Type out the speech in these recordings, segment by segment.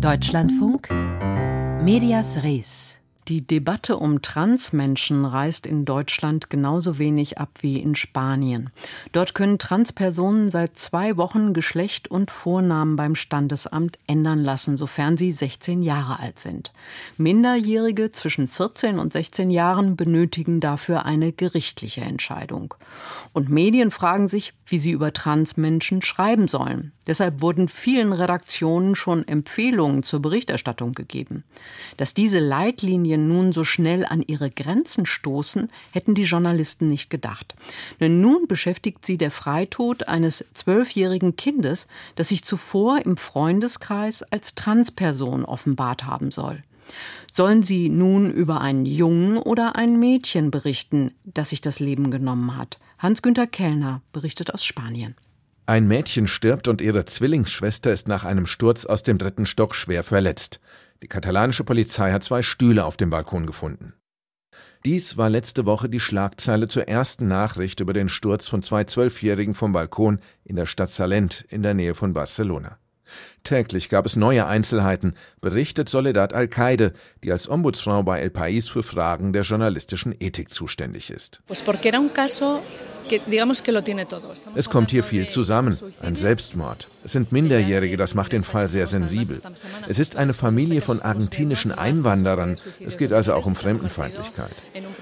Deutschlandfunk Medias Res die Debatte um Transmenschen reißt in Deutschland genauso wenig ab wie in Spanien. Dort können Transpersonen seit zwei Wochen Geschlecht und Vornamen beim Standesamt ändern lassen, sofern sie 16 Jahre alt sind. Minderjährige zwischen 14 und 16 Jahren benötigen dafür eine gerichtliche Entscheidung. Und Medien fragen sich, wie sie über Transmenschen schreiben sollen. Deshalb wurden vielen Redaktionen schon Empfehlungen zur Berichterstattung gegeben. Dass diese Leitlinien nun so schnell an ihre Grenzen stoßen, hätten die Journalisten nicht gedacht. Denn nun beschäftigt sie der Freitod eines zwölfjährigen Kindes, das sich zuvor im Freundeskreis als Transperson offenbart haben soll. Sollen Sie nun über einen Jungen oder ein Mädchen berichten, das sich das Leben genommen hat? Hans-Günter Kellner berichtet aus Spanien. Ein Mädchen stirbt und ihre Zwillingsschwester ist nach einem Sturz aus dem dritten Stock schwer verletzt. Die katalanische Polizei hat zwei Stühle auf dem Balkon gefunden. Dies war letzte Woche die Schlagzeile zur ersten Nachricht über den Sturz von zwei Zwölfjährigen vom Balkon in der Stadt Salent in der Nähe von Barcelona. Täglich gab es neue Einzelheiten, berichtet Soledad Alcaide, die als Ombudsfrau bei El País für Fragen der journalistischen Ethik zuständig ist. Es kommt hier viel zusammen. Ein Selbstmord. Es sind Minderjährige, das macht den Fall sehr sensibel. Es ist eine Familie von argentinischen Einwanderern. Es geht also auch um Fremdenfeindlichkeit.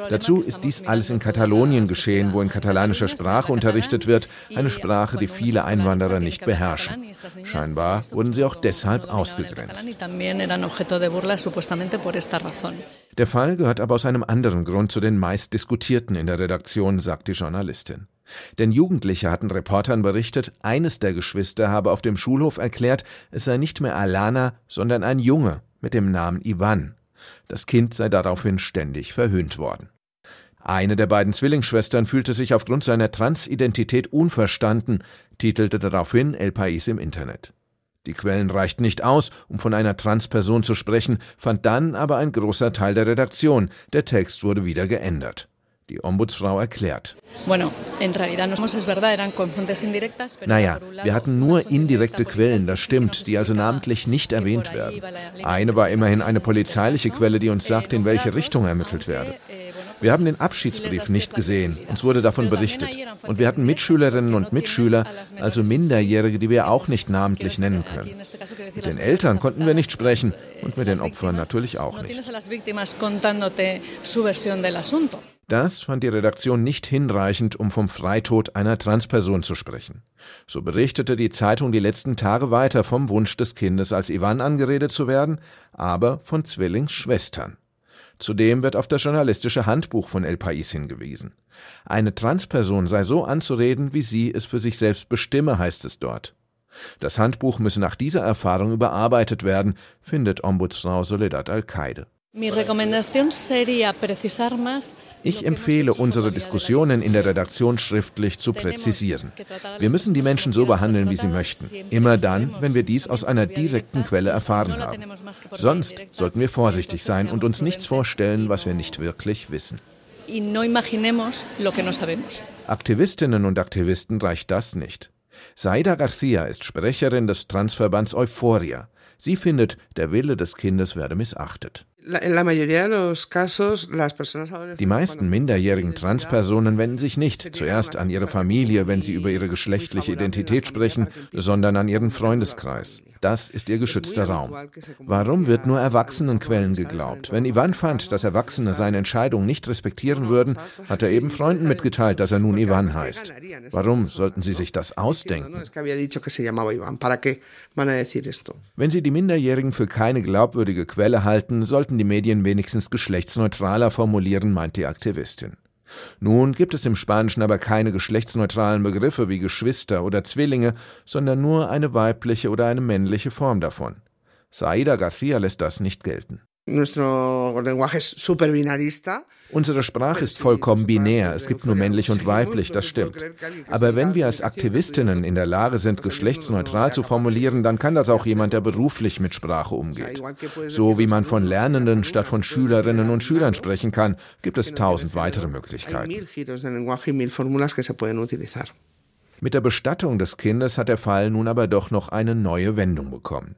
Dazu ist dies alles in Katalonien geschehen, wo in katalanischer Sprache unterrichtet wird, eine Sprache, die viele Einwanderer nicht beherrschen. Scheinbar wurden sie auch deshalb ausgegrenzt. Der Fall gehört aber aus einem anderen Grund zu den meistdiskutierten in der Redaktion, sagt die Journalistin. Denn Jugendliche hatten Reportern berichtet, eines der Geschwister habe auf dem Schulhof erklärt, es sei nicht mehr Alana, sondern ein Junge mit dem Namen Ivan. Das Kind sei daraufhin ständig verhöhnt worden. Eine der beiden Zwillingsschwestern fühlte sich aufgrund seiner Transidentität unverstanden, titelte daraufhin El País im Internet. Die Quellen reichten nicht aus, um von einer Transperson zu sprechen, fand dann aber ein großer Teil der Redaktion. Der Text wurde wieder geändert. Die Ombudsfrau erklärt. Naja, wir hatten nur indirekte Quellen, das stimmt, die also namentlich nicht erwähnt werden. Eine war immerhin eine polizeiliche Quelle, die uns sagt, in welche Richtung ermittelt werde. Wir haben den Abschiedsbrief nicht gesehen. Uns wurde davon berichtet. Und wir hatten Mitschülerinnen und Mitschüler, also Minderjährige, die wir auch nicht namentlich nennen können. Mit den Eltern konnten wir nicht sprechen und mit den Opfern natürlich auch nicht. Das fand die Redaktion nicht hinreichend, um vom Freitod einer Transperson zu sprechen. So berichtete die Zeitung die letzten Tage weiter vom Wunsch des Kindes, als Ivan angeredet zu werden, aber von Zwillingsschwestern. Zudem wird auf das journalistische Handbuch von El País hingewiesen. Eine Transperson sei so anzureden, wie sie es für sich selbst bestimme, heißt es dort. Das Handbuch müsse nach dieser Erfahrung überarbeitet werden, findet Ombudsfrau Soledad Alcaide. Ich empfehle, unsere Diskussionen in der Redaktion schriftlich zu präzisieren. Wir müssen die Menschen so behandeln, wie sie möchten. Immer dann, wenn wir dies aus einer direkten Quelle erfahren haben. Sonst sollten wir vorsichtig sein und uns nichts vorstellen, was wir nicht wirklich wissen. Aktivistinnen und Aktivisten reicht das nicht. Saida Garcia ist Sprecherin des Transverbands Euphoria. Sie findet, der Wille des Kindes werde missachtet. Die meisten minderjährigen Transpersonen wenden sich nicht zuerst an ihre Familie, wenn sie über ihre geschlechtliche Identität sprechen, sondern an ihren Freundeskreis. Das ist ihr geschützter Raum. Warum wird nur Erwachsenenquellen geglaubt? Wenn Ivan fand, dass Erwachsene seine Entscheidung nicht respektieren würden, hat er eben Freunden mitgeteilt, dass er nun Ivan heißt. Warum sollten sie sich das ausdenken? Wenn sie die Minderjährigen für keine glaubwürdige Quelle halten, sollten die Medien wenigstens geschlechtsneutraler formulieren, meint die Aktivistin. Nun gibt es im Spanischen aber keine geschlechtsneutralen Begriffe wie Geschwister oder Zwillinge, sondern nur eine weibliche oder eine männliche Form davon. Saida Garcia lässt das nicht gelten. Unsere Sprache ist vollkommen binär. Es gibt nur männlich und weiblich, das stimmt. Aber wenn wir als Aktivistinnen in der Lage sind, geschlechtsneutral zu formulieren, dann kann das auch jemand, der beruflich mit Sprache umgeht. So wie man von Lernenden statt von Schülerinnen und Schülern sprechen kann, gibt es tausend weitere Möglichkeiten. Mit der Bestattung des Kindes hat der Fall nun aber doch noch eine neue Wendung bekommen.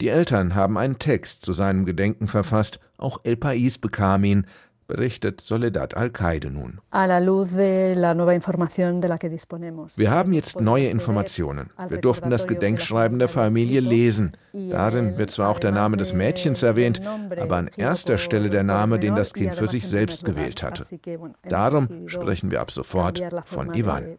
Die Eltern haben einen Text zu seinem Gedenken verfasst, auch El País bekam ihn, berichtet Soledad Al-Qaide nun. Wir haben jetzt neue Informationen. Wir durften das Gedenkschreiben der Familie lesen. Darin wird zwar auch der Name des Mädchens erwähnt, aber an erster Stelle der Name, den das Kind für sich selbst gewählt hatte. Darum sprechen wir ab sofort von Ivan.